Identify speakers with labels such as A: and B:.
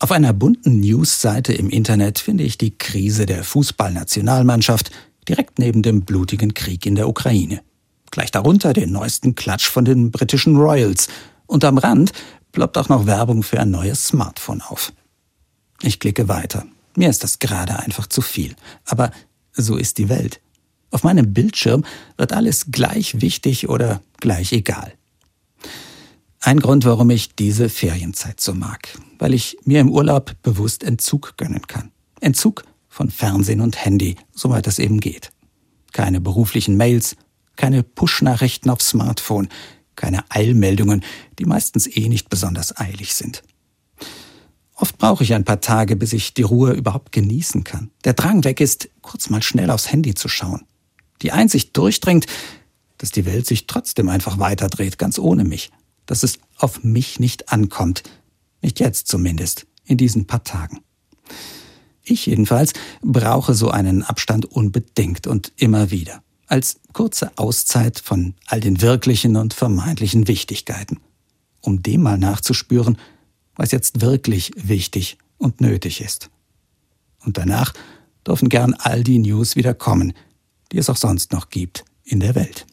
A: Auf einer bunten News-Seite im Internet finde ich die Krise der Fußballnationalmannschaft direkt neben dem blutigen Krieg in der Ukraine. Gleich darunter den neuesten Klatsch von den britischen Royals. Und am Rand ploppt auch noch Werbung für ein neues Smartphone auf. Ich klicke weiter. Mir ist das gerade einfach zu viel. Aber so ist die Welt. Auf meinem Bildschirm wird alles gleich wichtig oder gleich egal. Ein Grund, warum ich diese Ferienzeit so mag, weil ich mir im Urlaub bewusst Entzug gönnen kann. Entzug von Fernsehen und Handy, soweit es eben geht. Keine beruflichen Mails, keine Push-Nachrichten aufs Smartphone, keine Eilmeldungen, die meistens eh nicht besonders eilig sind. Oft brauche ich ein paar Tage, bis ich die Ruhe überhaupt genießen kann. Der Drang weg ist, kurz mal schnell aufs Handy zu schauen. Die Einsicht durchdringt, dass die Welt sich trotzdem einfach weiterdreht, ganz ohne mich. Dass es auf mich nicht ankommt. Nicht jetzt zumindest, in diesen paar Tagen. Ich jedenfalls brauche so einen Abstand unbedingt und immer wieder. Als kurze Auszeit von all den wirklichen und vermeintlichen Wichtigkeiten. Um dem mal nachzuspüren, was jetzt wirklich wichtig und nötig ist. Und danach dürfen gern all die News wieder kommen, die es auch sonst noch gibt in der Welt.